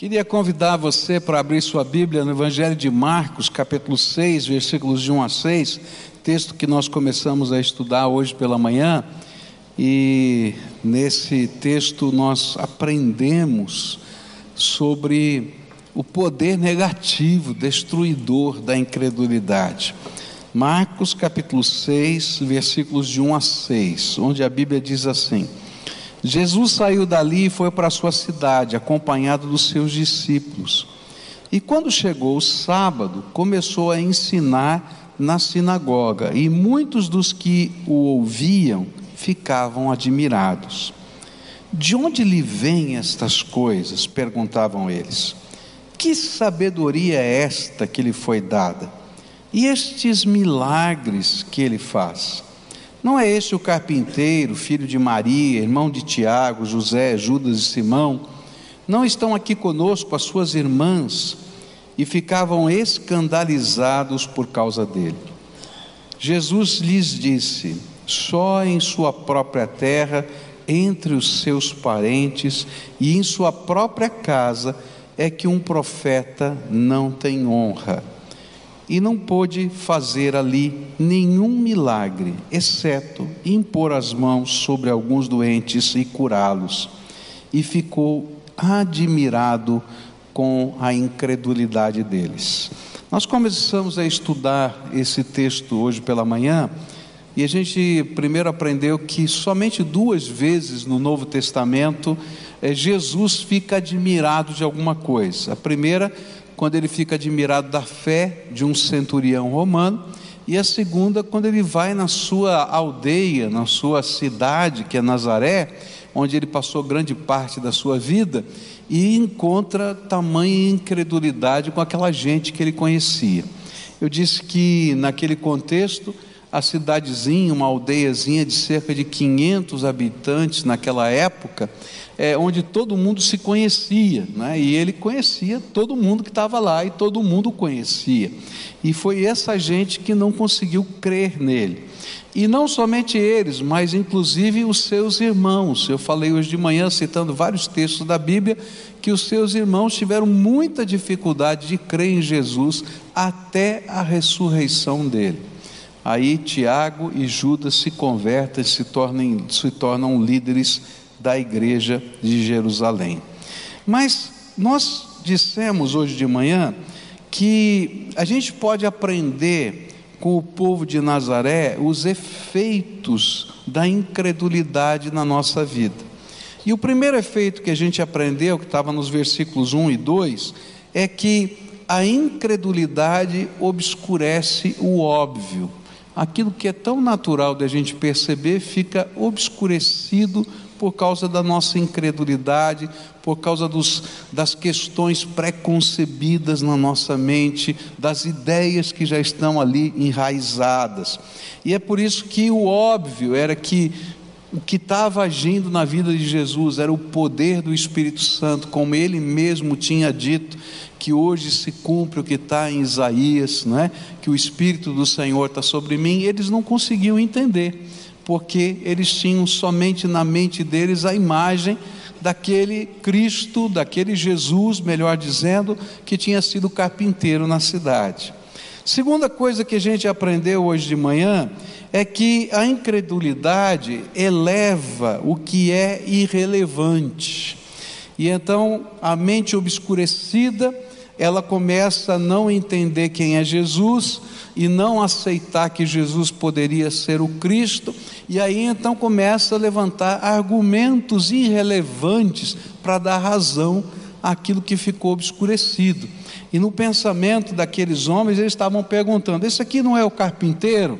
Queria convidar você para abrir sua Bíblia no Evangelho de Marcos, capítulo 6, versículos de 1 a 6, texto que nós começamos a estudar hoje pela manhã. E nesse texto nós aprendemos sobre o poder negativo, destruidor da incredulidade. Marcos capítulo 6, versículos de 1 a 6, onde a Bíblia diz assim: Jesus saiu dali e foi para a sua cidade, acompanhado dos seus discípulos. E quando chegou o sábado, começou a ensinar na sinagoga, e muitos dos que o ouviam ficavam admirados. De onde lhe vêm estas coisas? perguntavam eles. Que sabedoria é esta que lhe foi dada? E estes milagres que ele faz? Não é este o carpinteiro, filho de Maria, irmão de Tiago, José, Judas e Simão? Não estão aqui conosco as suas irmãs? E ficavam escandalizados por causa dele. Jesus lhes disse: só em sua própria terra, entre os seus parentes e em sua própria casa, é que um profeta não tem honra e não pôde fazer ali nenhum milagre, exceto impor as mãos sobre alguns doentes e curá-los. E ficou admirado com a incredulidade deles. Nós começamos a estudar esse texto hoje pela manhã. E a gente primeiro aprendeu que somente duas vezes no Novo Testamento é, Jesus fica admirado de alguma coisa. A primeira quando ele fica admirado da fé de um centurião romano, e a segunda, quando ele vai na sua aldeia, na sua cidade, que é Nazaré, onde ele passou grande parte da sua vida, e encontra tamanha incredulidade com aquela gente que ele conhecia. Eu disse que naquele contexto, a cidadezinha, uma aldeiazinha de cerca de 500 habitantes naquela época, é, onde todo mundo se conhecia, né? e ele conhecia todo mundo que estava lá e todo mundo conhecia. E foi essa gente que não conseguiu crer nele. E não somente eles, mas inclusive os seus irmãos. Eu falei hoje de manhã, citando vários textos da Bíblia, que os seus irmãos tiveram muita dificuldade de crer em Jesus até a ressurreição dele. Aí Tiago e Judas se convertem, se se tornam líderes da igreja de Jerusalém. Mas nós dissemos hoje de manhã que a gente pode aprender com o povo de Nazaré os efeitos da incredulidade na nossa vida. E o primeiro efeito que a gente aprendeu, que estava nos versículos 1 e 2, é que a incredulidade obscurece o óbvio aquilo que é tão natural de a gente perceber fica obscurecido por causa da nossa incredulidade, por causa dos, das questões preconcebidas na nossa mente, das ideias que já estão ali enraizadas. E é por isso que o óbvio era que o que estava agindo na vida de Jesus era o poder do Espírito Santo, como ele mesmo tinha dito, que hoje se cumpre o que está em Isaías, não é? que o Espírito do Senhor está sobre mim, eles não conseguiam entender, porque eles tinham somente na mente deles a imagem daquele Cristo, daquele Jesus, melhor dizendo, que tinha sido carpinteiro na cidade. Segunda coisa que a gente aprendeu hoje de manhã é que a incredulidade eleva o que é irrelevante. E então a mente obscurecida ela começa a não entender quem é Jesus e não aceitar que Jesus poderia ser o Cristo, e aí então começa a levantar argumentos irrelevantes para dar razão àquilo que ficou obscurecido. E no pensamento daqueles homens, eles estavam perguntando: esse aqui não é o carpinteiro?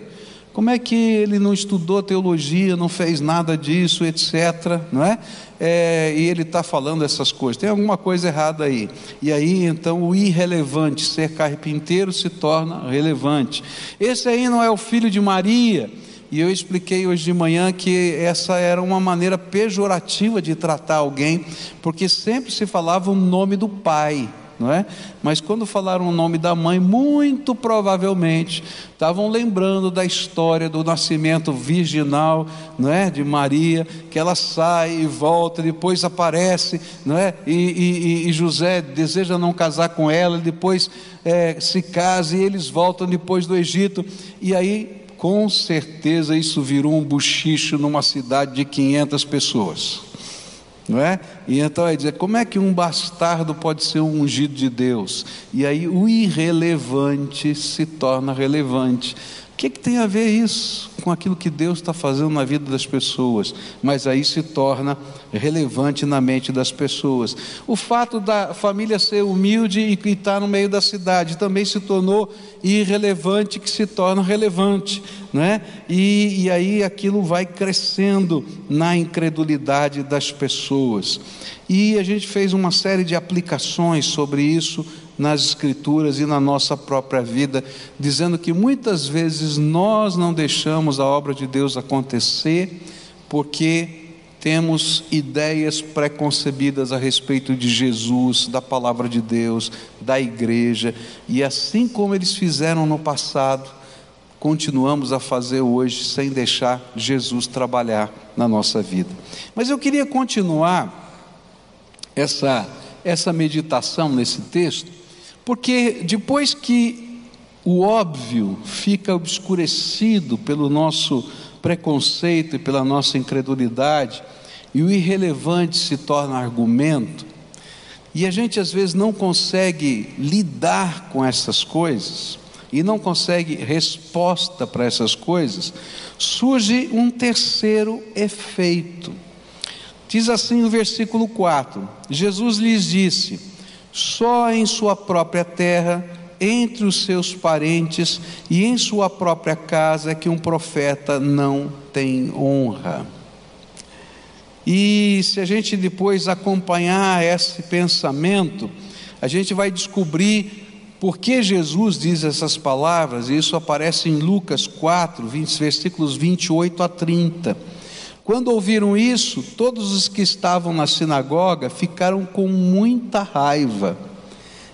Como é que ele não estudou teologia, não fez nada disso, etc. Não é? é e ele está falando essas coisas. Tem alguma coisa errada aí. E aí então o irrelevante, ser carpinteiro, se torna relevante. Esse aí não é o filho de Maria. E eu expliquei hoje de manhã que essa era uma maneira pejorativa de tratar alguém, porque sempre se falava o nome do pai. Não é? Mas quando falaram o nome da mãe, muito provavelmente estavam lembrando da história do nascimento virginal, não é? De Maria, que ela sai e volta, depois aparece, não é? E, e, e José deseja não casar com ela, depois é, se casa e eles voltam depois do Egito, e aí com certeza isso virou um buchicho numa cidade de 500 pessoas não é? E então vai dizer: como é que um bastardo pode ser um ungido de Deus? E aí o irrelevante se torna relevante. Que, que tem a ver isso com aquilo que Deus está fazendo na vida das pessoas? Mas aí se torna relevante na mente das pessoas. O fato da família ser humilde e estar tá no meio da cidade também se tornou irrelevante, que se torna relevante, né? E, e aí aquilo vai crescendo na incredulidade das pessoas. E a gente fez uma série de aplicações sobre isso nas Escrituras e na nossa própria vida, dizendo que muitas vezes nós não deixamos a obra de Deus acontecer porque temos ideias preconcebidas a respeito de Jesus, da palavra de Deus, da igreja, e assim como eles fizeram no passado, continuamos a fazer hoje sem deixar Jesus trabalhar na nossa vida. Mas eu queria continuar essa essa meditação nesse texto, porque depois que o óbvio fica obscurecido pelo nosso preconceito e pela nossa incredulidade, e o irrelevante se torna argumento, e a gente às vezes não consegue lidar com essas coisas, e não consegue resposta para essas coisas, surge um terceiro efeito. Diz assim o versículo 4: Jesus lhes disse: só em sua própria terra entre os seus parentes e em sua própria casa que um profeta não tem honra. E se a gente depois acompanhar esse pensamento, a gente vai descobrir por que Jesus diz essas palavras, e isso aparece em Lucas 4, 20, versículos 28 a 30. Quando ouviram isso, todos os que estavam na sinagoga ficaram com muita raiva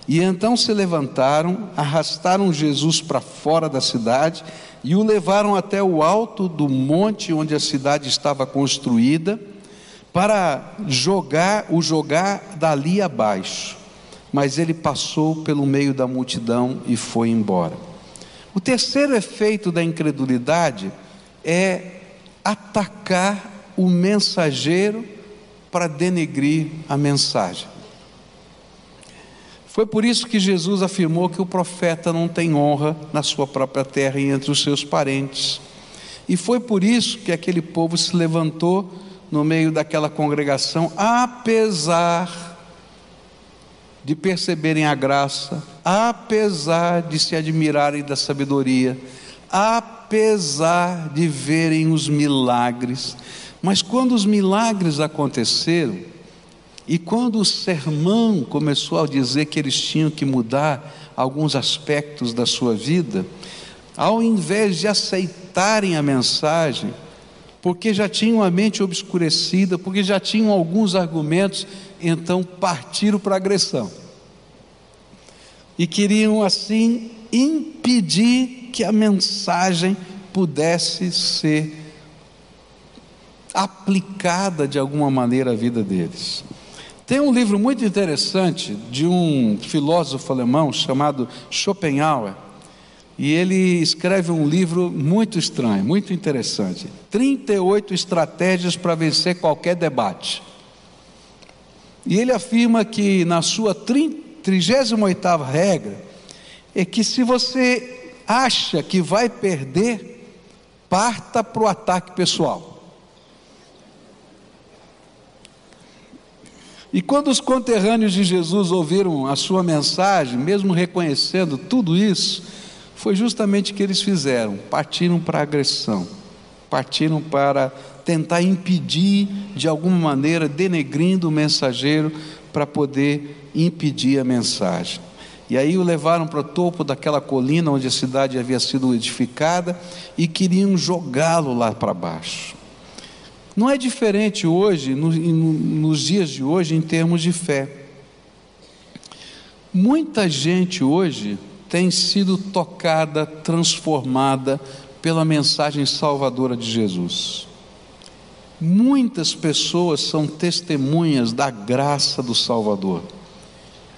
e então se levantaram, arrastaram Jesus para fora da cidade e o levaram até o alto do monte onde a cidade estava construída, para jogar o jogar dali abaixo. Mas ele passou pelo meio da multidão e foi embora. O terceiro efeito da incredulidade é atacar o mensageiro para denegrir a mensagem. Foi por isso que Jesus afirmou que o profeta não tem honra na sua própria terra e entre os seus parentes. E foi por isso que aquele povo se levantou no meio daquela congregação, apesar de perceberem a graça, apesar de se admirarem da sabedoria, apesar de verem os milagres. Mas quando os milagres aconteceram, e quando o sermão começou a dizer que eles tinham que mudar alguns aspectos da sua vida, ao invés de aceitarem a mensagem, porque já tinham a mente obscurecida, porque já tinham alguns argumentos, então partiram para a agressão. E queriam assim impedir que a mensagem pudesse ser aplicada de alguma maneira à vida deles. Tem um livro muito interessante de um filósofo alemão chamado Schopenhauer, e ele escreve um livro muito estranho, muito interessante. 38 estratégias para vencer qualquer debate. E ele afirma que na sua 38 regra é que se você acha que vai perder, parta para o ataque pessoal. E quando os conterrâneos de Jesus ouviram a sua mensagem, mesmo reconhecendo tudo isso, foi justamente o que eles fizeram: partiram para a agressão, partiram para tentar impedir, de alguma maneira, denegrindo o mensageiro, para poder impedir a mensagem. E aí o levaram para o topo daquela colina onde a cidade havia sido edificada e queriam jogá-lo lá para baixo. Não é diferente hoje, no, no, nos dias de hoje, em termos de fé. Muita gente hoje tem sido tocada, transformada pela mensagem salvadora de Jesus. Muitas pessoas são testemunhas da graça do Salvador.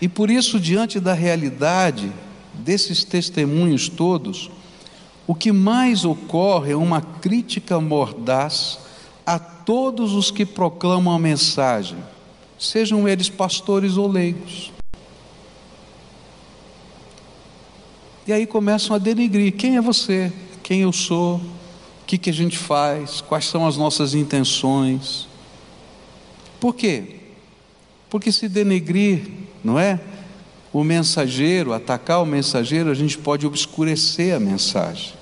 E por isso, diante da realidade desses testemunhos todos, o que mais ocorre é uma crítica mordaz a todos os que proclamam a mensagem, sejam eles pastores ou leigos. E aí começam a denigrir: quem é você? Quem eu sou? O que, que a gente faz? Quais são as nossas intenções? Por quê? Porque se denegrir, não é? O mensageiro, atacar o mensageiro, a gente pode obscurecer a mensagem.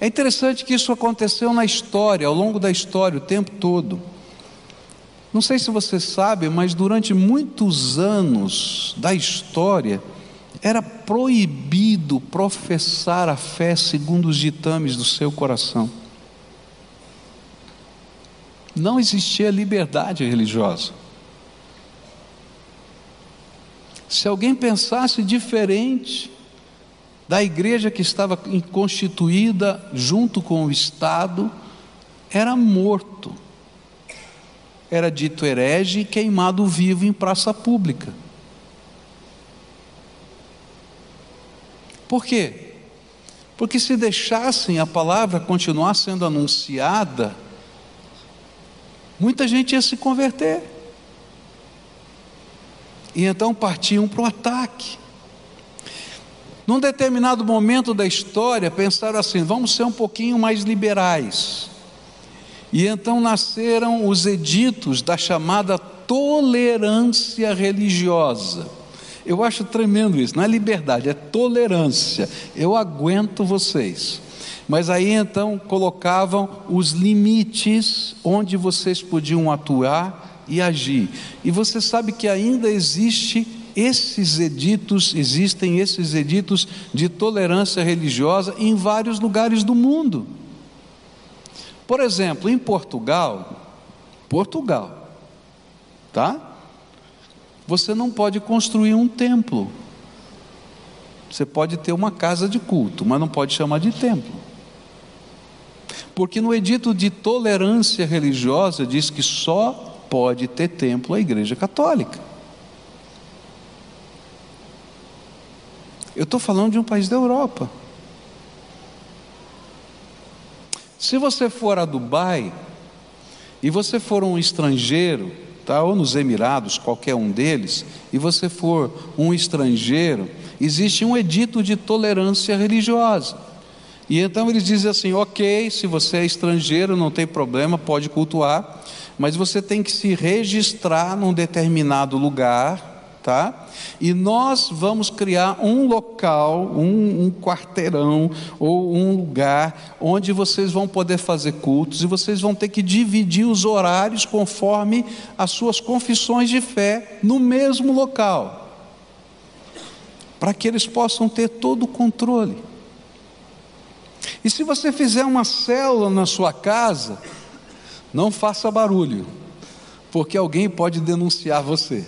É interessante que isso aconteceu na história, ao longo da história, o tempo todo. Não sei se você sabe, mas durante muitos anos da história, era proibido professar a fé segundo os ditames do seu coração. Não existia liberdade religiosa. Se alguém pensasse diferente da igreja que estava constituída junto com o Estado, era morto. Era dito herege e queimado vivo em praça pública. Por quê? Porque se deixassem a palavra continuar sendo anunciada, muita gente ia se converter. E então partiam para o ataque. Num determinado momento da história, pensaram assim: vamos ser um pouquinho mais liberais. E então nasceram os editos da chamada tolerância religiosa. Eu acho tremendo isso, não é liberdade, é tolerância. Eu aguento vocês. Mas aí então colocavam os limites onde vocês podiam atuar e agir. E você sabe que ainda existe esses editos, existem esses editos de tolerância religiosa em vários lugares do mundo. Por exemplo, em Portugal, Portugal, tá? Você não pode construir um templo. Você pode ter uma casa de culto, mas não pode chamar de templo. Porque no edito de tolerância religiosa diz que só pode ter templo a Igreja Católica. Eu estou falando de um país da Europa. Se você for a Dubai e você for um estrangeiro tá? ou nos Emirados, qualquer um deles, e você for um estrangeiro, existe um edito de tolerância religiosa. E então eles dizem assim: ok, se você é estrangeiro, não tem problema, pode cultuar, mas você tem que se registrar num determinado lugar tá? E nós vamos criar um local, um, um, quarteirão ou um lugar onde vocês vão poder fazer cultos e vocês vão ter que dividir os horários conforme as suas confissões de fé no mesmo local, para que eles possam ter todo o controle. E se você fizer uma célula na sua casa, não faça barulho, porque alguém pode denunciar você.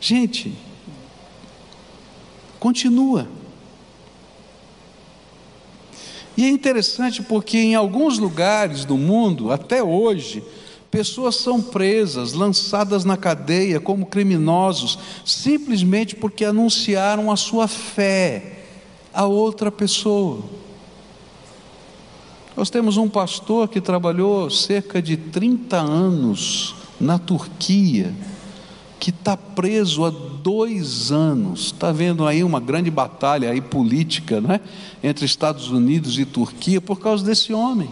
Gente, continua. E é interessante porque em alguns lugares do mundo, até hoje, pessoas são presas, lançadas na cadeia como criminosos, simplesmente porque anunciaram a sua fé a outra pessoa. Nós temos um pastor que trabalhou cerca de 30 anos na Turquia que está preso há dois anos. Está vendo aí uma grande batalha aí política, não é? Entre Estados Unidos e Turquia por causa desse homem.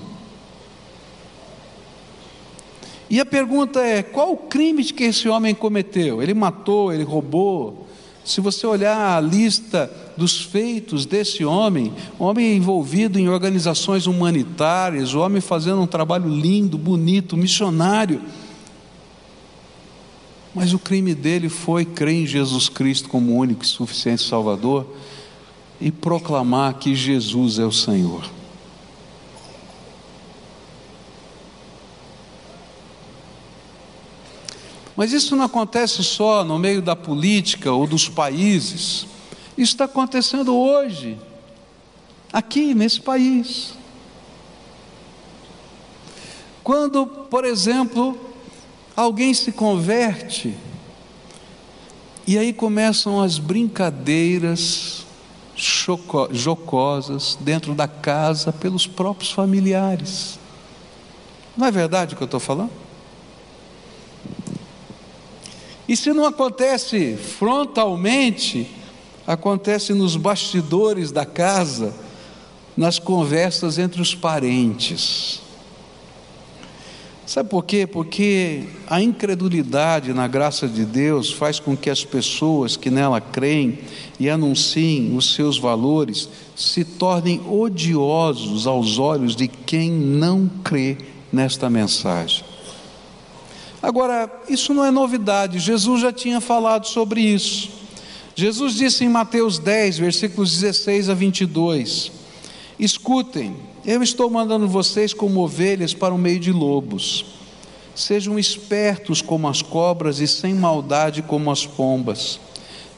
E a pergunta é: qual o crime que esse homem cometeu? Ele matou, ele roubou. Se você olhar a lista dos feitos desse homem, homem envolvido em organizações humanitárias, o homem fazendo um trabalho lindo, bonito, missionário mas o crime dele foi crer em Jesus Cristo como único e suficiente Salvador e proclamar que Jesus é o Senhor. Mas isso não acontece só no meio da política ou dos países. Isso está acontecendo hoje, aqui nesse país. Quando, por exemplo, alguém se converte, e aí começam as brincadeiras jocosas dentro da casa pelos próprios familiares. Não é verdade o que eu estou falando? E se não acontece frontalmente, acontece nos bastidores da casa, nas conversas entre os parentes. Sabe por quê? Porque a incredulidade na graça de Deus faz com que as pessoas que nela creem e anunciem os seus valores se tornem odiosos aos olhos de quem não crê nesta mensagem. Agora, isso não é novidade, Jesus já tinha falado sobre isso. Jesus disse em Mateus 10, versículos 16 a 22: Escutem, eu estou mandando vocês como ovelhas para o meio de lobos. Sejam espertos como as cobras e sem maldade como as pombas.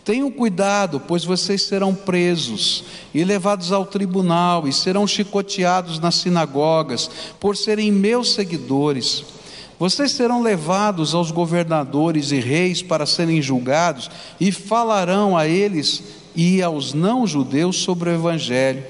Tenham cuidado, pois vocês serão presos e levados ao tribunal e serão chicoteados nas sinagogas por serem meus seguidores. Vocês serão levados aos governadores e reis para serem julgados e falarão a eles e aos não-judeus sobre o Evangelho.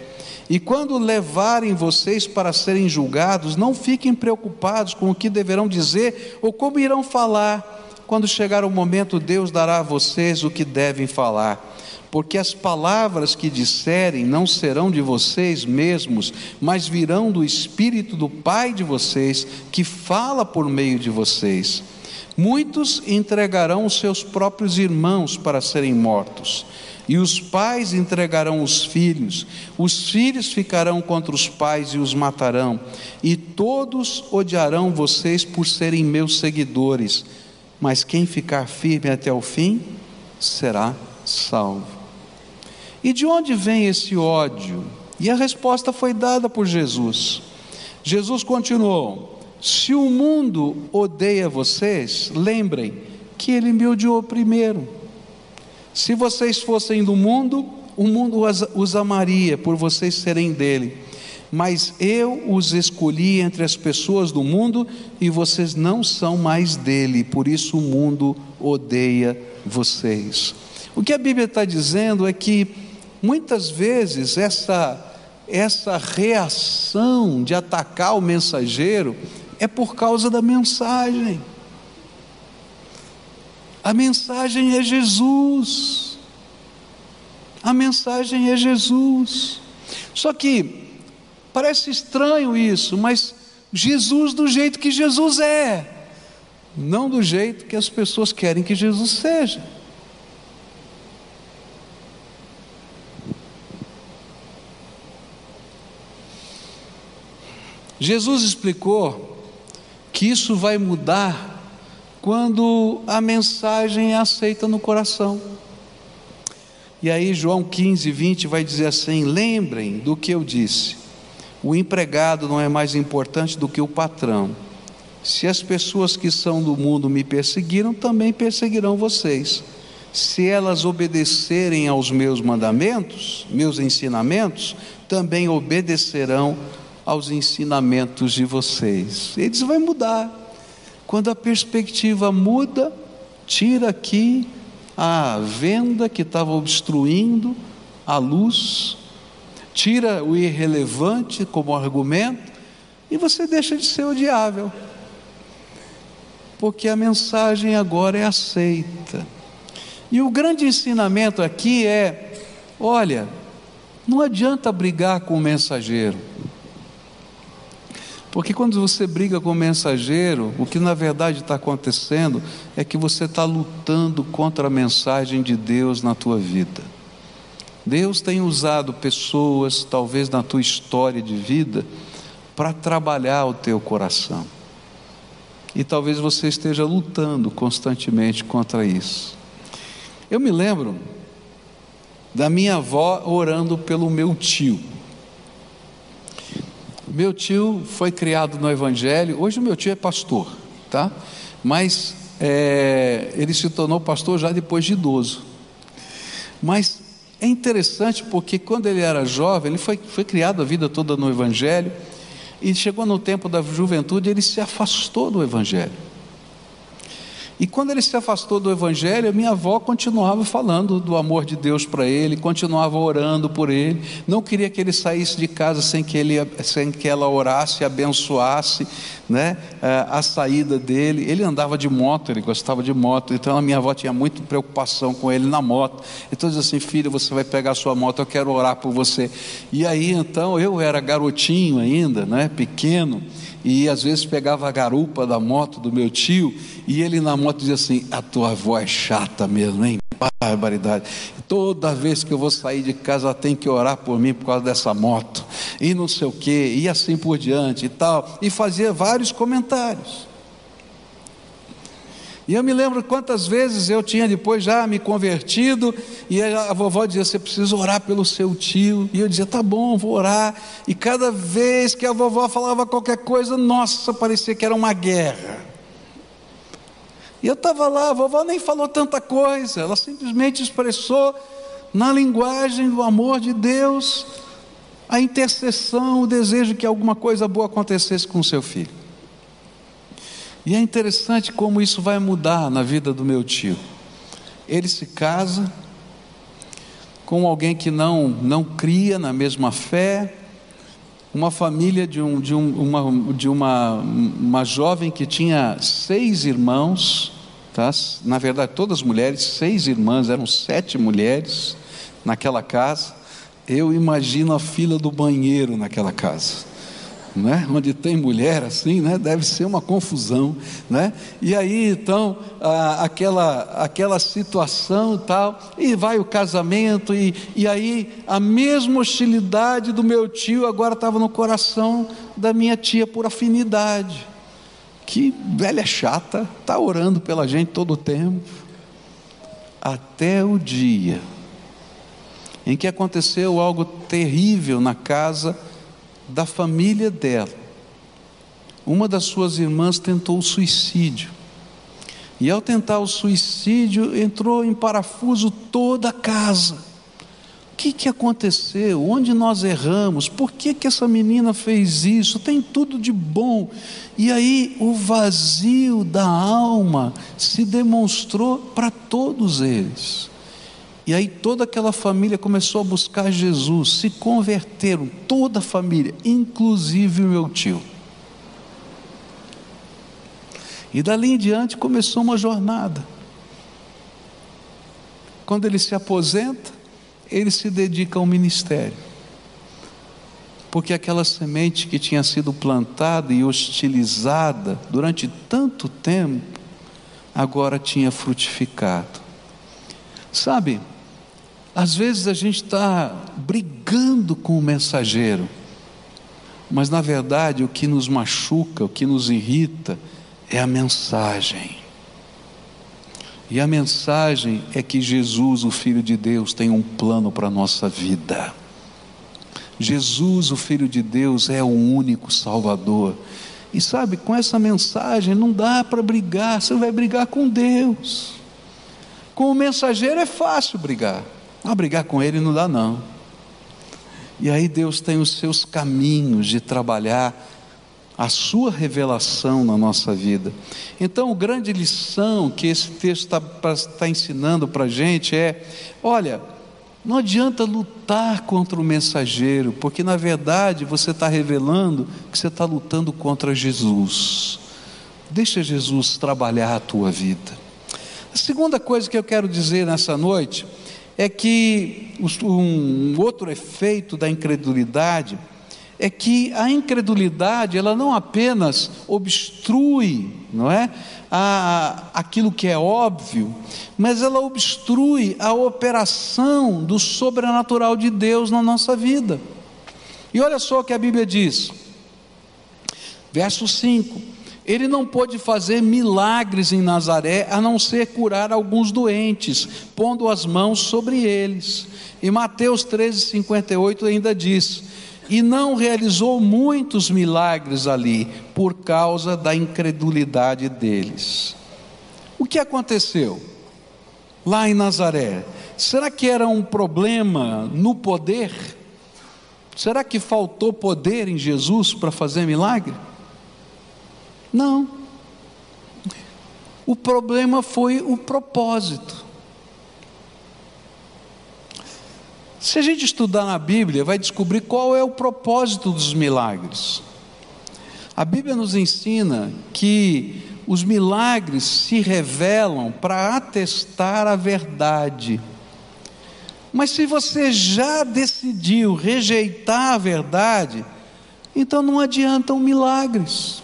E quando levarem vocês para serem julgados, não fiquem preocupados com o que deverão dizer ou como irão falar. Quando chegar o momento, Deus dará a vocês o que devem falar porque as palavras que disserem não serão de vocês mesmos, mas virão do Espírito do Pai de vocês, que fala por meio de vocês. Muitos entregarão os seus próprios irmãos para serem mortos, e os pais entregarão os filhos, os filhos ficarão contra os pais e os matarão, e todos odiarão vocês por serem meus seguidores, mas quem ficar firme até o fim será salvo. E de onde vem esse ódio? E a resposta foi dada por Jesus. Jesus continuou: Se o mundo odeia vocês, lembrem que ele me odiou primeiro. Se vocês fossem do mundo, o mundo os amaria por vocês serem dele. Mas eu os escolhi entre as pessoas do mundo e vocês não são mais dele, por isso o mundo odeia vocês. O que a Bíblia está dizendo é que Muitas vezes essa essa reação de atacar o mensageiro é por causa da mensagem. A mensagem é Jesus. A mensagem é Jesus. Só que parece estranho isso, mas Jesus do jeito que Jesus é, não do jeito que as pessoas querem que Jesus seja. Jesus explicou que isso vai mudar quando a mensagem é aceita no coração. E aí, João 15, 20 vai dizer assim: lembrem do que eu disse, o empregado não é mais importante do que o patrão. Se as pessoas que são do mundo me perseguiram, também perseguirão vocês. Se elas obedecerem aos meus mandamentos, meus ensinamentos, também obedecerão aos ensinamentos de vocês. Eles vai mudar. Quando a perspectiva muda, tira aqui a venda que estava obstruindo a luz, tira o irrelevante como argumento e você deixa de ser odiável. Porque a mensagem agora é aceita. E o grande ensinamento aqui é: olha, não adianta brigar com o mensageiro. Porque quando você briga com o mensageiro, o que na verdade está acontecendo é que você está lutando contra a mensagem de Deus na tua vida. Deus tem usado pessoas, talvez na tua história de vida, para trabalhar o teu coração. E talvez você esteja lutando constantemente contra isso. Eu me lembro da minha avó orando pelo meu tio. Meu tio foi criado no Evangelho, hoje o meu tio é pastor, tá? Mas é, ele se tornou pastor já depois de idoso. Mas é interessante porque quando ele era jovem, ele foi, foi criado a vida toda no Evangelho, e chegou no tempo da juventude, ele se afastou do Evangelho. E quando ele se afastou do Evangelho, minha avó continuava falando do amor de Deus para ele, continuava orando por ele, não queria que ele saísse de casa sem que, ele, sem que ela orasse, abençoasse né, a saída dele. Ele andava de moto, ele gostava de moto, então a minha avó tinha muita preocupação com ele na moto. Então dizia assim: filho, você vai pegar a sua moto, eu quero orar por você. E aí então eu era garotinho ainda, né, pequeno e às vezes pegava a garupa da moto do meu tio e ele na moto dizia assim: A tua avó é chata mesmo, hein? Barbaridade. Toda vez que eu vou sair de casa, tem que orar por mim por causa dessa moto, e não sei o que, e assim por diante e tal, e fazia vários comentários. E eu me lembro quantas vezes eu tinha depois já me convertido, e a vovó dizia: Você precisa orar pelo seu tio. E eu dizia: Tá bom, vou orar. E cada vez que a vovó falava qualquer coisa, nossa, parecia que era uma guerra. E eu estava lá, a vovó nem falou tanta coisa, ela simplesmente expressou na linguagem do amor de Deus a intercessão, o desejo que alguma coisa boa acontecesse com o seu filho. E é interessante como isso vai mudar na vida do meu tio. Ele se casa com alguém que não, não cria na mesma fé, uma família de, um, de, um, uma, de uma, uma jovem que tinha seis irmãos, tá? na verdade todas mulheres, seis irmãs, eram sete mulheres naquela casa. Eu imagino a fila do banheiro naquela casa né? onde tem mulher assim, né? deve ser uma confusão. Né? E aí então, a, aquela, aquela situação e tal, e vai o casamento, e, e aí a mesma hostilidade do meu tio agora estava no coração da minha tia por afinidade. Que velha chata, está orando pela gente todo o tempo. Até o dia em que aconteceu algo terrível na casa da família dela. Uma das suas irmãs tentou o suicídio. E ao tentar o suicídio, entrou em parafuso toda a casa. O que, que aconteceu? Onde nós erramos? Por que, que essa menina fez isso? Tem tudo de bom. E aí o vazio da alma se demonstrou para todos eles. E aí toda aquela família começou a buscar Jesus, se converteram, toda a família, inclusive o meu tio. E dali em diante começou uma jornada. Quando ele se aposenta, ele se dedica ao ministério. Porque aquela semente que tinha sido plantada e hostilizada durante tanto tempo, agora tinha frutificado. Sabe, às vezes a gente está brigando com o mensageiro, mas na verdade o que nos machuca, o que nos irrita, é a mensagem. E a mensagem é que Jesus, o Filho de Deus, tem um plano para a nossa vida. Jesus, o Filho de Deus, é o único Salvador. E sabe, com essa mensagem não dá para brigar, você vai brigar com Deus. Com o mensageiro é fácil brigar. Ah, brigar com ele não dá, não. E aí Deus tem os seus caminhos de trabalhar a sua revelação na nossa vida. Então, a grande lição que esse texto está tá ensinando para a gente é: olha, não adianta lutar contra o mensageiro, porque na verdade você está revelando que você está lutando contra Jesus. Deixa Jesus trabalhar a tua vida. A segunda coisa que eu quero dizer nessa noite é que um outro efeito da incredulidade é que a incredulidade ela não apenas obstrui, não é, a, aquilo que é óbvio, mas ela obstrui a operação do sobrenatural de Deus na nossa vida. E olha só o que a Bíblia diz, verso 5: ele não pôde fazer milagres em Nazaré, a não ser curar alguns doentes, pondo as mãos sobre eles. E Mateus 13:58 ainda diz: E não realizou muitos milagres ali, por causa da incredulidade deles. O que aconteceu lá em Nazaré? Será que era um problema no poder? Será que faltou poder em Jesus para fazer milagre? Não. O problema foi o propósito. Se a gente estudar na Bíblia, vai descobrir qual é o propósito dos milagres. A Bíblia nos ensina que os milagres se revelam para atestar a verdade. Mas se você já decidiu rejeitar a verdade, então não adiantam milagres.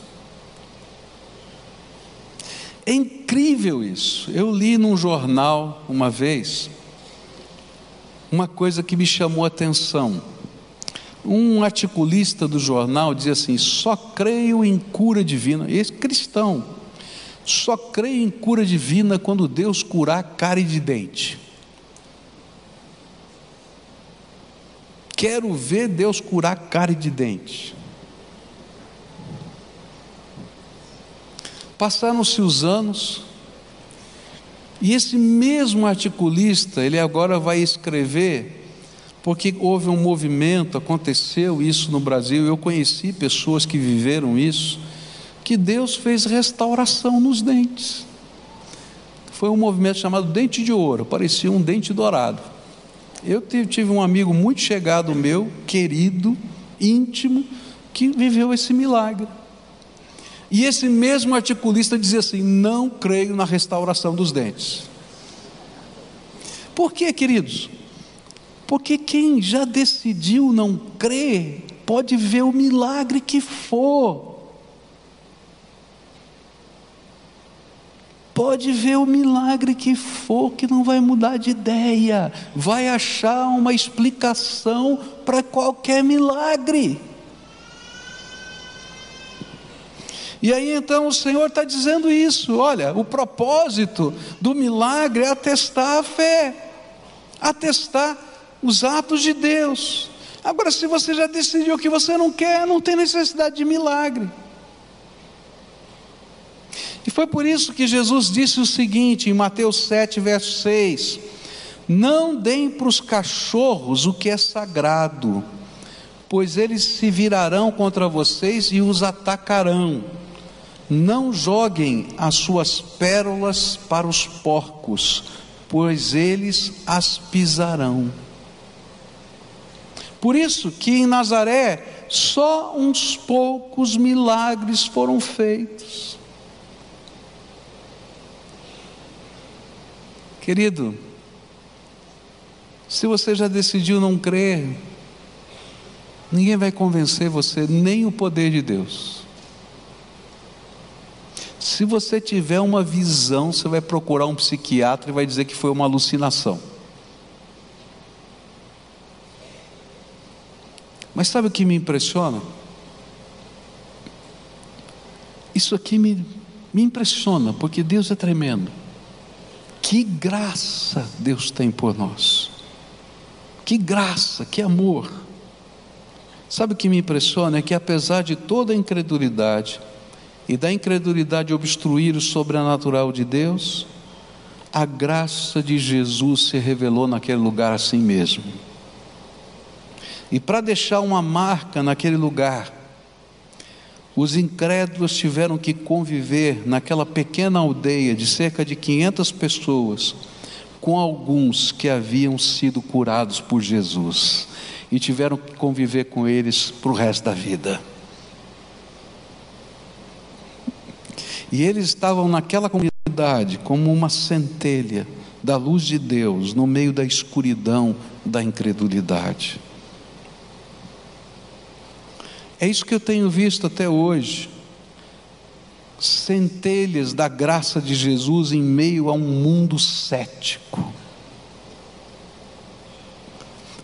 É incrível isso. Eu li num jornal uma vez uma coisa que me chamou a atenção. Um articulista do jornal dizia assim: só creio em cura divina. Esse cristão, só creio em cura divina quando Deus curar cárie de dente. Quero ver Deus curar cárie de dente. Passaram-se os anos, e esse mesmo articulista, ele agora vai escrever, porque houve um movimento, aconteceu isso no Brasil, eu conheci pessoas que viveram isso, que Deus fez restauração nos dentes. Foi um movimento chamado dente de ouro, parecia um dente dourado. Eu tive um amigo muito chegado meu, querido, íntimo, que viveu esse milagre. E esse mesmo articulista dizia assim: não creio na restauração dos dentes. Por quê, queridos? Porque quem já decidiu não crer, pode ver o milagre que for. Pode ver o milagre que for, que não vai mudar de ideia, vai achar uma explicação para qualquer milagre. E aí então o Senhor está dizendo isso: olha, o propósito do milagre é atestar a fé, atestar os atos de Deus. Agora, se você já decidiu que você não quer, não tem necessidade de milagre. E foi por isso que Jesus disse o seguinte em Mateus 7, verso 6: Não deem para os cachorros o que é sagrado, pois eles se virarão contra vocês e os atacarão. Não joguem as suas pérolas para os porcos, pois eles as pisarão. Por isso que em Nazaré só uns poucos milagres foram feitos. Querido, se você já decidiu não crer, ninguém vai convencer você, nem o poder de Deus. Se você tiver uma visão, você vai procurar um psiquiatra e vai dizer que foi uma alucinação. Mas sabe o que me impressiona? Isso aqui me, me impressiona, porque Deus é tremendo. Que graça Deus tem por nós. Que graça, que amor. Sabe o que me impressiona? É que apesar de toda a incredulidade, e da incredulidade obstruir o sobrenatural de Deus, a graça de Jesus se revelou naquele lugar assim mesmo. E para deixar uma marca naquele lugar, os incrédulos tiveram que conviver naquela pequena aldeia de cerca de 500 pessoas com alguns que haviam sido curados por Jesus e tiveram que conviver com eles para o resto da vida. E eles estavam naquela comunidade como uma centelha da luz de Deus no meio da escuridão da incredulidade. É isso que eu tenho visto até hoje. Centelhas da graça de Jesus em meio a um mundo cético.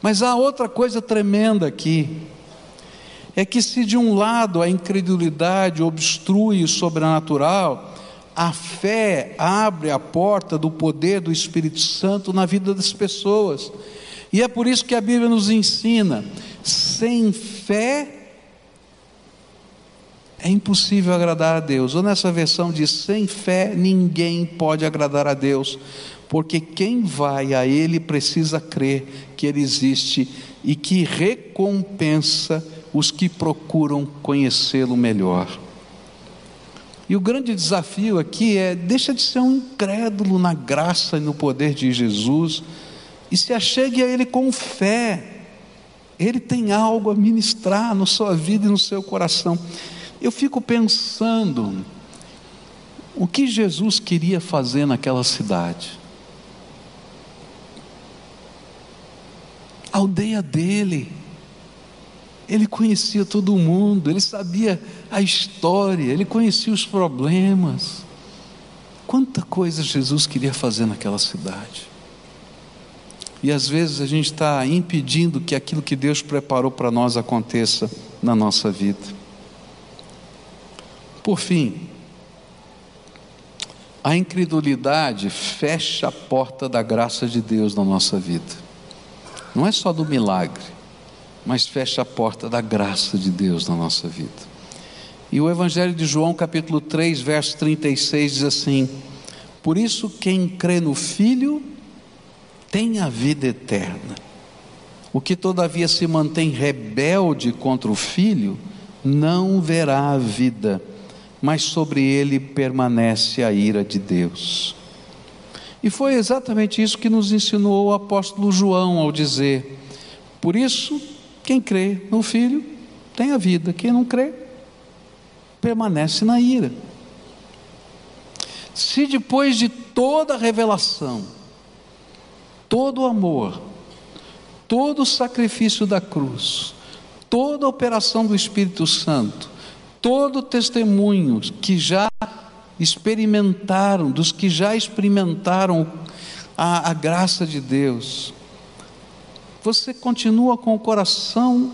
Mas há outra coisa tremenda aqui é que se de um lado a incredulidade obstrui o sobrenatural, a fé abre a porta do poder do Espírito Santo na vida das pessoas. E é por isso que a Bíblia nos ensina: sem fé é impossível agradar a Deus. Ou nessa versão diz: sem fé ninguém pode agradar a Deus, porque quem vai a Ele precisa crer que Ele existe e que recompensa os que procuram conhecê-lo melhor. E o grande desafio aqui é: deixa de ser um incrédulo na graça e no poder de Jesus e se achegue a Ele com fé. Ele tem algo a ministrar na sua vida e no seu coração. Eu fico pensando o que Jesus queria fazer naquela cidade. A aldeia dele. Ele conhecia todo mundo, ele sabia a história, ele conhecia os problemas. Quanta coisa Jesus queria fazer naquela cidade. E às vezes a gente está impedindo que aquilo que Deus preparou para nós aconteça na nossa vida. Por fim, a incredulidade fecha a porta da graça de Deus na nossa vida. Não é só do milagre, mas fecha a porta da graça de Deus na nossa vida. E o Evangelho de João, capítulo 3, verso 36, diz assim: Por isso, quem crê no Filho tem a vida eterna. O que todavia se mantém rebelde contra o Filho, não verá a vida mas sobre ele permanece a ira de Deus. E foi exatamente isso que nos ensinou o apóstolo João ao dizer: Por isso, quem crê no Filho tem a vida, quem não crê permanece na ira. Se depois de toda a revelação, todo o amor, todo o sacrifício da cruz, toda a operação do Espírito Santo, todo testemunho que já experimentaram, dos que já experimentaram a, a graça de Deus, você continua com o coração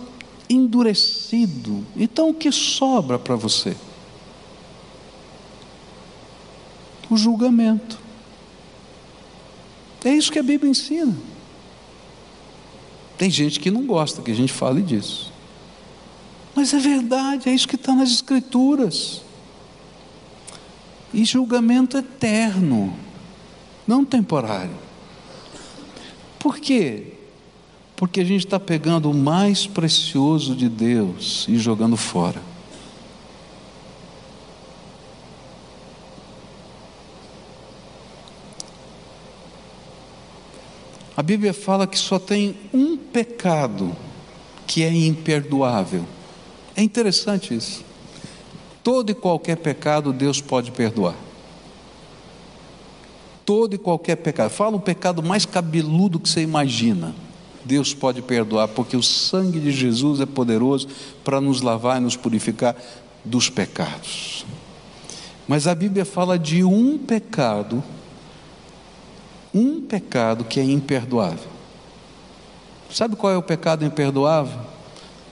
endurecido, então o que sobra para você? O julgamento. É isso que a Bíblia ensina. Tem gente que não gosta que a gente fale disso. Mas é verdade, é isso que está nas Escrituras. E julgamento eterno, não temporário. Por quê? Porque a gente está pegando o mais precioso de Deus e jogando fora. A Bíblia fala que só tem um pecado que é imperdoável é interessante isso. Todo e qualquer pecado Deus pode perdoar. Todo e qualquer pecado. Fala o pecado mais cabeludo que você imagina. Deus pode perdoar, porque o sangue de Jesus é poderoso para nos lavar e nos purificar dos pecados. Mas a Bíblia fala de um pecado, um pecado que é imperdoável. Sabe qual é o pecado imperdoável?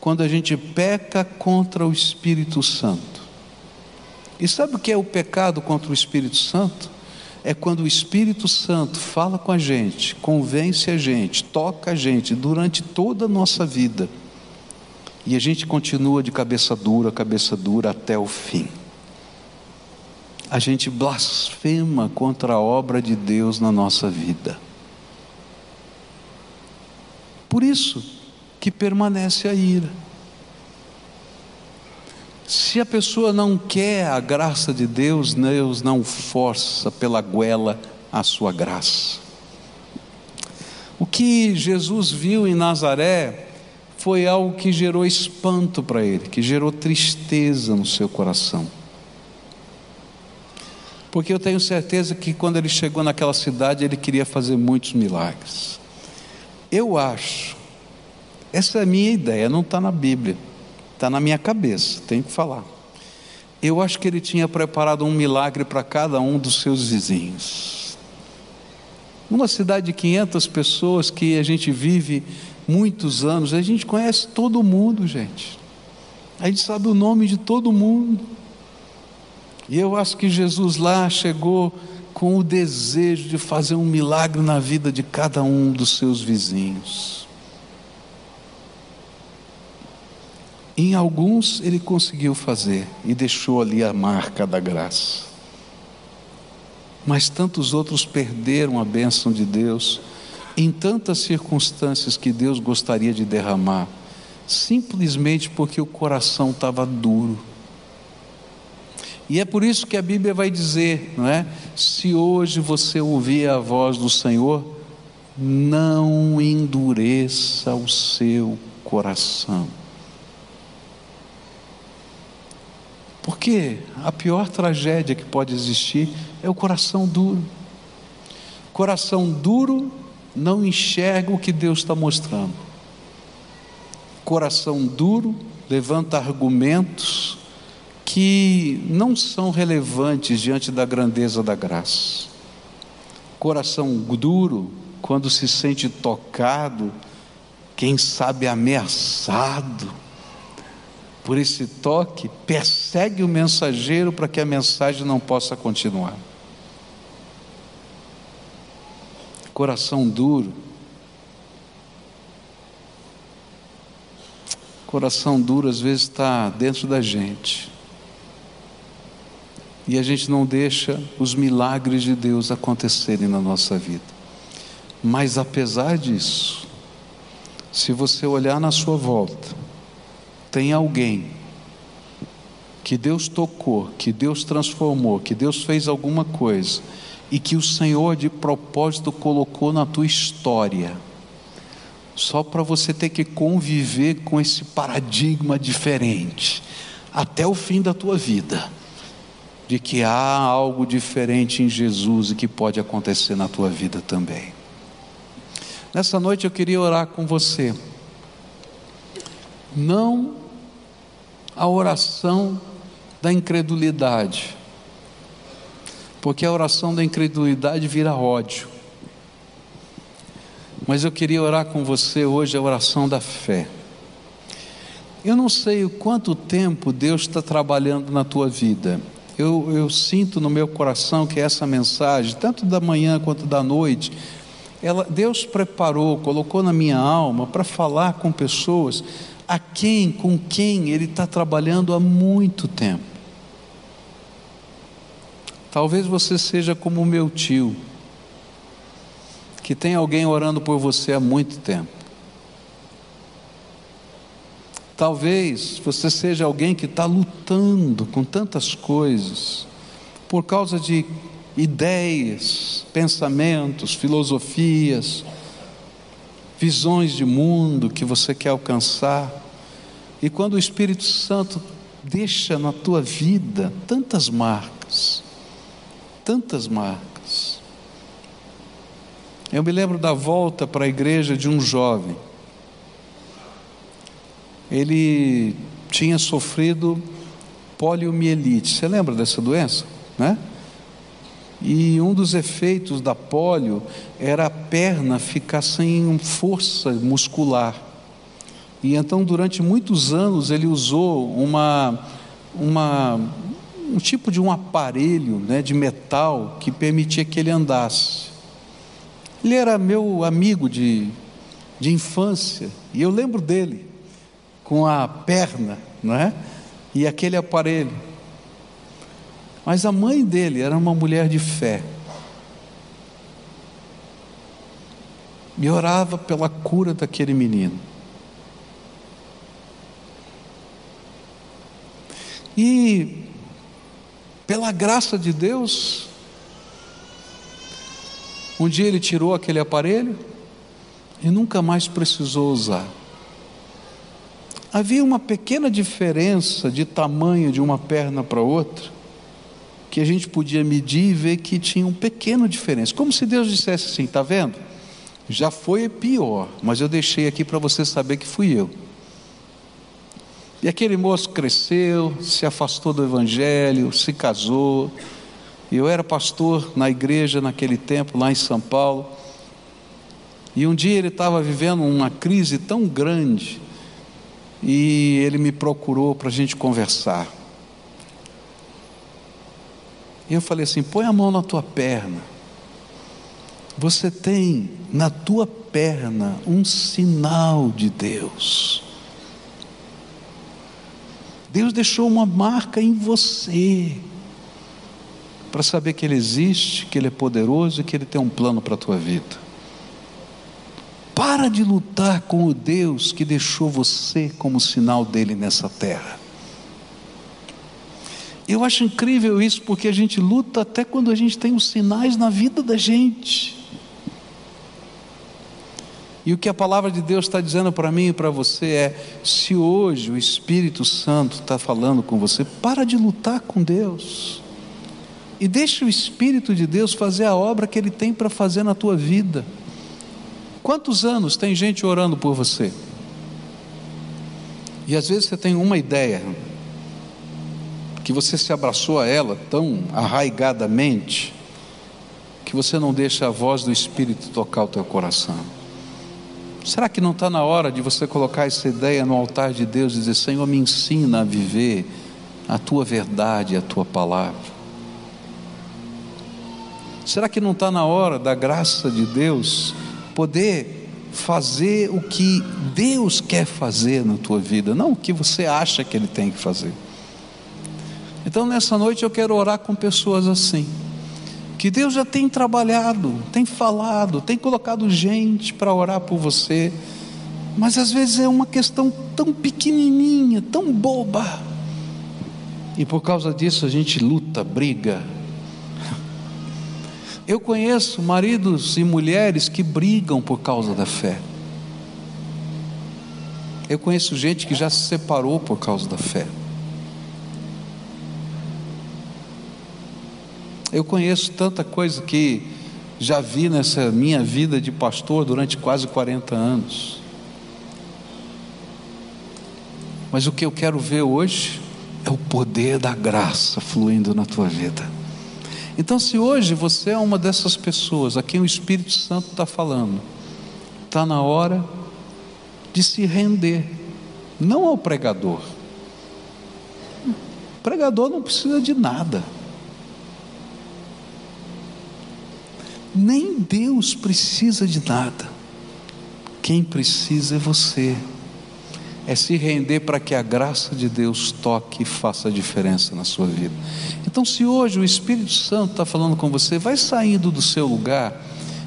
quando a gente peca contra o Espírito Santo. E sabe o que é o pecado contra o Espírito Santo? É quando o Espírito Santo fala com a gente, convence a gente, toca a gente durante toda a nossa vida. E a gente continua de cabeça dura, cabeça dura até o fim. A gente blasfema contra a obra de Deus na nossa vida. Por isso, que permanece a ira. Se a pessoa não quer a graça de Deus, Deus não força pela goela a sua graça. O que Jesus viu em Nazaré foi algo que gerou espanto para ele, que gerou tristeza no seu coração. Porque eu tenho certeza que quando ele chegou naquela cidade, ele queria fazer muitos milagres. Eu acho essa é a minha ideia, não está na Bíblia, está na minha cabeça, tenho que falar. Eu acho que ele tinha preparado um milagre para cada um dos seus vizinhos. Uma cidade de 500 pessoas que a gente vive muitos anos, a gente conhece todo mundo, gente. A gente sabe o nome de todo mundo. E eu acho que Jesus lá chegou com o desejo de fazer um milagre na vida de cada um dos seus vizinhos. Em alguns ele conseguiu fazer e deixou ali a marca da graça. Mas tantos outros perderam a bênção de Deus em tantas circunstâncias que Deus gostaria de derramar, simplesmente porque o coração estava duro. E é por isso que a Bíblia vai dizer, não é? Se hoje você ouvir a voz do Senhor, não endureça o seu coração. Porque a pior tragédia que pode existir é o coração duro. Coração duro não enxerga o que Deus está mostrando. Coração duro levanta argumentos que não são relevantes diante da grandeza da graça. Coração duro, quando se sente tocado, quem sabe ameaçado por esse toque, persegue o mensageiro para que a mensagem não possa continuar. Coração duro. Coração duro às vezes está dentro da gente. E a gente não deixa os milagres de Deus acontecerem na nossa vida. Mas apesar disso, se você olhar na sua volta, tem alguém que Deus tocou, que Deus transformou, que Deus fez alguma coisa e que o Senhor de propósito colocou na tua história, só para você ter que conviver com esse paradigma diferente até o fim da tua vida, de que há algo diferente em Jesus e que pode acontecer na tua vida também. Nessa noite eu queria orar com você. Não a oração da incredulidade, porque a oração da incredulidade vira ódio. Mas eu queria orar com você hoje a oração da fé. Eu não sei o quanto tempo Deus está trabalhando na tua vida. Eu, eu, sinto no meu coração que essa mensagem, tanto da manhã quanto da noite, ela, Deus preparou, colocou na minha alma para falar com pessoas a quem, com quem Ele está trabalhando há muito tempo. Talvez você seja como o meu tio, que tem alguém orando por você há muito tempo. Talvez você seja alguém que está lutando com tantas coisas, por causa de ideias, pensamentos, filosofias, visões de mundo que você quer alcançar. E quando o Espírito Santo deixa na tua vida tantas marcas, tantas marcas. Eu me lembro da volta para a igreja de um jovem. Ele tinha sofrido poliomielite. Você lembra dessa doença, né? E um dos efeitos da polio era a perna ficar sem força muscular. E então, durante muitos anos, ele usou uma, uma, um tipo de um aparelho né, de metal que permitia que ele andasse. Ele era meu amigo de, de infância, e eu lembro dele, com a perna não é? e aquele aparelho. Mas a mãe dele era uma mulher de fé. E orava pela cura daquele menino. E, pela graça de Deus, um dia ele tirou aquele aparelho e nunca mais precisou usar. Havia uma pequena diferença de tamanho de uma perna para outra, que a gente podia medir e ver que tinha um pequeno diferença. Como se Deus dissesse assim: está vendo? Já foi pior, mas eu deixei aqui para você saber que fui eu. E aquele moço cresceu, se afastou do Evangelho, se casou. Eu era pastor na igreja naquele tempo, lá em São Paulo. E um dia ele estava vivendo uma crise tão grande, e ele me procurou para a gente conversar. E eu falei assim: põe a mão na tua perna. Você tem na tua perna um sinal de Deus. Deus deixou uma marca em você para saber que Ele existe, que Ele é poderoso e que Ele tem um plano para a tua vida. Para de lutar com o Deus que deixou você como sinal dele nessa terra. Eu acho incrível isso porque a gente luta até quando a gente tem os sinais na vida da gente. E o que a palavra de Deus está dizendo para mim e para você é: se hoje o Espírito Santo está falando com você, para de lutar com Deus. E deixa o Espírito de Deus fazer a obra que Ele tem para fazer na tua vida. Quantos anos tem gente orando por você? E às vezes você tem uma ideia, que você se abraçou a ela tão arraigadamente, que você não deixa a voz do Espírito tocar o teu coração. Será que não está na hora de você colocar essa ideia no altar de Deus e dizer: Senhor, me ensina a viver a tua verdade, a tua palavra? Será que não está na hora da graça de Deus poder fazer o que Deus quer fazer na tua vida, não o que você acha que Ele tem que fazer? Então, nessa noite eu quero orar com pessoas assim, que Deus já tem trabalhado, tem falado, tem colocado gente para orar por você, mas às vezes é uma questão tão pequenininha, tão boba, e por causa disso a gente luta, briga, eu conheço maridos e mulheres que brigam por causa da fé. Eu conheço gente que já se separou por causa da fé. Eu conheço tanta coisa que já vi nessa minha vida de pastor durante quase 40 anos. Mas o que eu quero ver hoje é o poder da graça fluindo na tua vida. Então, se hoje você é uma dessas pessoas a quem o Espírito Santo está falando, está na hora de se render, não ao pregador. O pregador não precisa de nada. Nem Deus precisa de nada. Quem precisa é você. É se render para que a graça de Deus toque e faça a diferença na sua vida. Então, se hoje o Espírito Santo está falando com você, vai saindo do seu lugar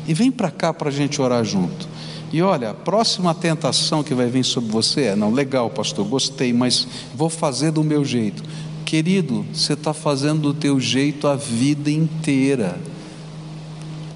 e vem para cá para a gente orar junto. E olha, a próxima tentação que vai vir sobre você é: não, legal, pastor, gostei, mas vou fazer do meu jeito. Querido, você está fazendo do teu jeito a vida inteira.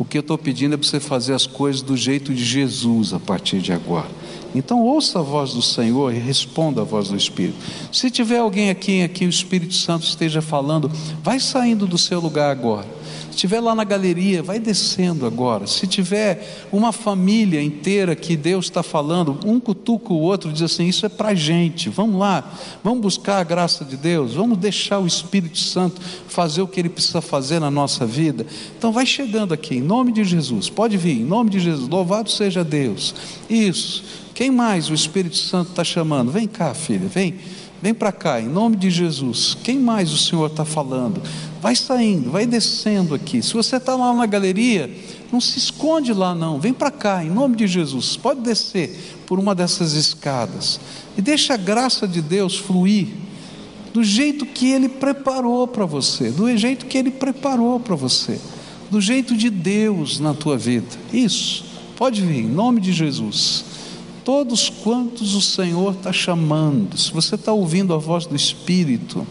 O que eu estou pedindo é para você fazer as coisas do jeito de Jesus a partir de agora. Então ouça a voz do Senhor e responda à voz do Espírito. Se tiver alguém aqui aqui o Espírito Santo esteja falando, vai saindo do seu lugar agora. Estiver lá na galeria, vai descendo agora. Se tiver uma família inteira que Deus está falando, um cutuca o outro, diz assim: Isso é para gente, vamos lá, vamos buscar a graça de Deus, vamos deixar o Espírito Santo fazer o que ele precisa fazer na nossa vida. Então, vai chegando aqui, em nome de Jesus, pode vir, em nome de Jesus, louvado seja Deus. Isso. Quem mais o Espírito Santo está chamando? Vem cá, filha, vem. Vem para cá, em nome de Jesus. Quem mais o Senhor está falando? Vai saindo, vai descendo aqui. Se você está lá na galeria, não se esconde lá, não. Vem para cá, em nome de Jesus. Pode descer por uma dessas escadas. E deixa a graça de Deus fluir do jeito que Ele preparou para você, do jeito que Ele preparou para você, do jeito de Deus na tua vida. Isso, pode vir, em nome de Jesus todos quantos o Senhor está chamando, se você está ouvindo a voz do Espírito,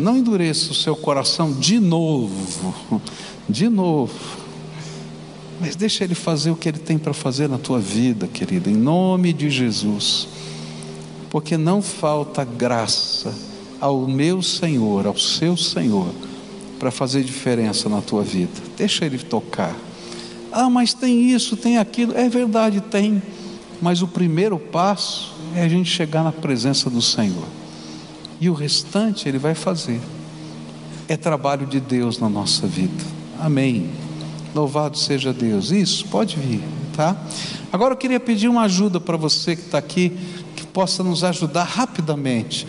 não endureça o seu coração de novo, de novo, mas deixa Ele fazer o que Ele tem para fazer na tua vida, querida, em nome de Jesus, porque não falta graça ao meu Senhor, ao seu Senhor, para fazer diferença na tua vida, deixa Ele tocar. Ah, mas tem isso, tem aquilo, é verdade, tem. Mas o primeiro passo é a gente chegar na presença do Senhor. E o restante Ele vai fazer. É trabalho de Deus na nossa vida. Amém. Louvado seja Deus. Isso, pode vir, tá? Agora eu queria pedir uma ajuda para você que está aqui, que possa nos ajudar rapidamente.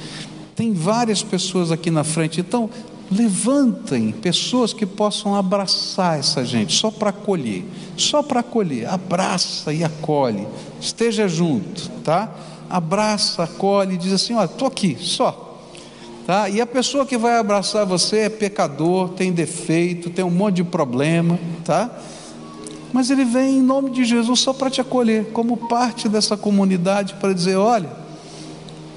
Tem várias pessoas aqui na frente, então levantem pessoas que possam abraçar essa gente, só para acolher, só para acolher, abraça e acolhe, esteja junto, tá? Abraça, acolhe, diz assim: olha, estou aqui, só, Tá? E a pessoa que vai abraçar você é pecador, tem defeito, tem um monte de problema, tá? Mas ele vem em nome de Jesus só para te acolher, como parte dessa comunidade, para dizer: olha,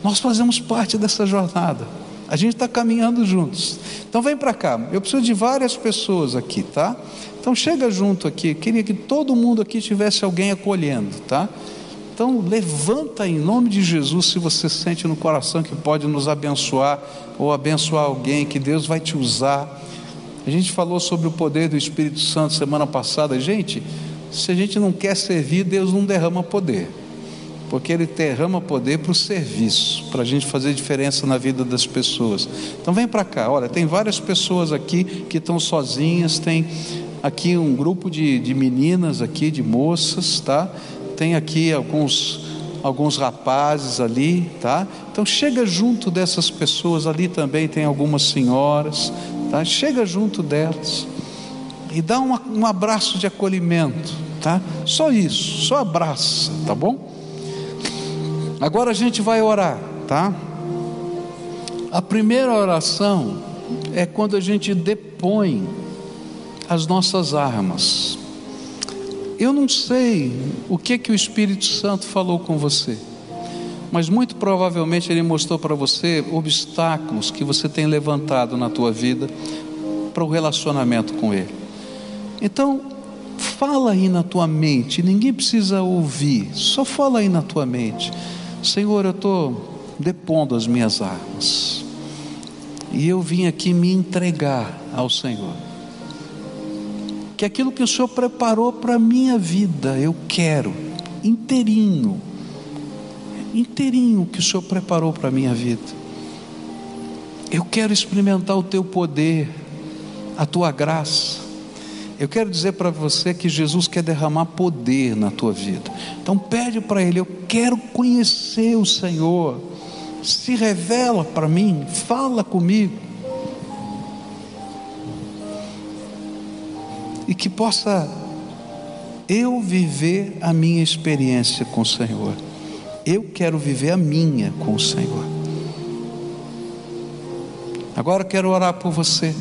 nós fazemos parte dessa jornada, a gente está caminhando juntos. Então vem para cá, eu preciso de várias pessoas aqui, tá? Então chega junto aqui, queria que todo mundo aqui tivesse alguém acolhendo, tá? Então, levanta em nome de Jesus se você sente no coração que pode nos abençoar ou abençoar alguém, que Deus vai te usar. A gente falou sobre o poder do Espírito Santo semana passada. Gente, se a gente não quer servir, Deus não derrama poder, porque Ele derrama poder para o serviço, para a gente fazer diferença na vida das pessoas. Então, vem para cá. Olha, tem várias pessoas aqui que estão sozinhas, tem aqui um grupo de, de meninas aqui, de moças, tá? Tem aqui alguns alguns rapazes ali, tá? Então chega junto dessas pessoas ali também tem algumas senhoras, tá? Chega junto delas e dá um, um abraço de acolhimento, tá? Só isso, só abraça, tá bom? Agora a gente vai orar, tá? A primeira oração é quando a gente depõe as nossas armas. Eu não sei o que que o Espírito Santo falou com você, mas muito provavelmente ele mostrou para você obstáculos que você tem levantado na tua vida para o relacionamento com ele. Então, fala aí na tua mente, ninguém precisa ouvir, só fala aí na tua mente. Senhor, eu estou depondo as minhas armas. E eu vim aqui me entregar ao Senhor que aquilo que o Senhor preparou para a minha vida, eu quero, inteirinho, inteirinho que o Senhor preparou para a minha vida. Eu quero experimentar o teu poder, a tua graça. Eu quero dizer para você que Jesus quer derramar poder na tua vida. Então pede para Ele, eu quero conhecer o Senhor. Se revela para mim, fala comigo. E que possa eu viver a minha experiência com o Senhor. Eu quero viver a minha com o Senhor. Agora quero orar por você.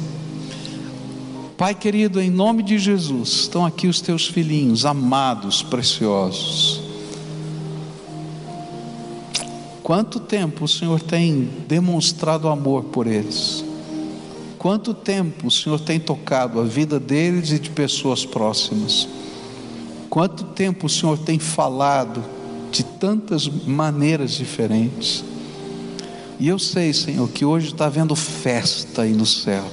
Pai querido, em nome de Jesus, estão aqui os teus filhinhos, amados, preciosos. Quanto tempo o Senhor tem demonstrado amor por eles? Quanto tempo o Senhor tem tocado a vida deles e de pessoas próximas? Quanto tempo o Senhor tem falado de tantas maneiras diferentes? E eu sei, Senhor, que hoje está havendo festa aí no céu,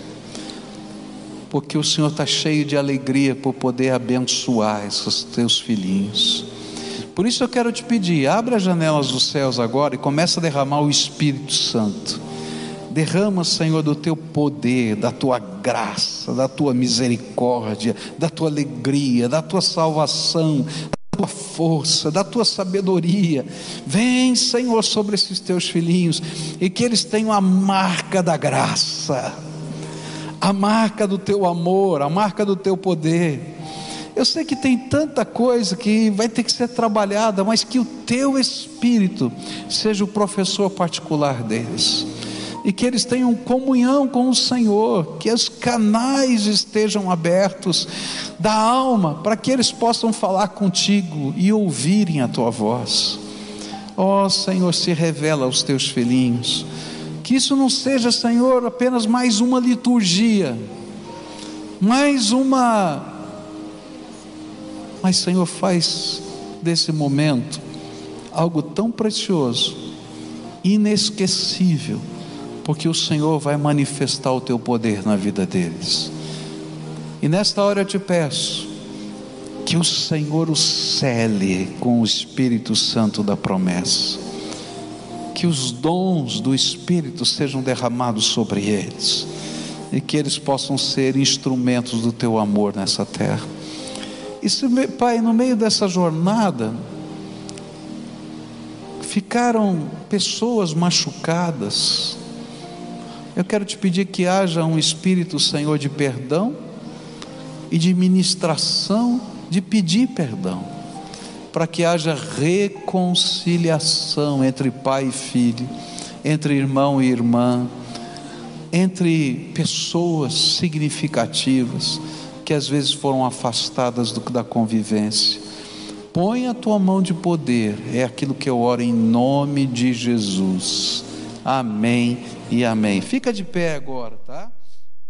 porque o Senhor está cheio de alegria por poder abençoar esses teus filhinhos. Por isso eu quero te pedir, abre as janelas dos céus agora e começa a derramar o Espírito Santo Derrama, Senhor, do teu poder, da tua graça, da tua misericórdia, da tua alegria, da tua salvação, da tua força, da tua sabedoria. Vem, Senhor, sobre esses teus filhinhos e que eles tenham a marca da graça, a marca do teu amor, a marca do teu poder. Eu sei que tem tanta coisa que vai ter que ser trabalhada, mas que o teu Espírito seja o professor particular deles e que eles tenham comunhão com o Senhor, que os canais estejam abertos da alma para que eles possam falar contigo e ouvirem a tua voz. Ó oh, Senhor, se revela aos teus filhinhos. Que isso não seja, Senhor, apenas mais uma liturgia, mais uma. Mas, Senhor, faz desse momento algo tão precioso, inesquecível porque o Senhor vai manifestar o teu poder na vida deles. E nesta hora eu te peço que o Senhor os cele com o Espírito Santo da promessa, que os dons do Espírito sejam derramados sobre eles e que eles possam ser instrumentos do teu amor nessa terra. E se, Pai, no meio dessa jornada, ficaram pessoas machucadas, eu quero te pedir que haja um espírito, Senhor, de perdão e de ministração, de pedir perdão, para que haja reconciliação entre pai e filho, entre irmão e irmã, entre pessoas significativas que às vezes foram afastadas do, da convivência. Põe a tua mão de poder, é aquilo que eu oro em nome de Jesus. Amém e amém. Fica de pé agora, tá?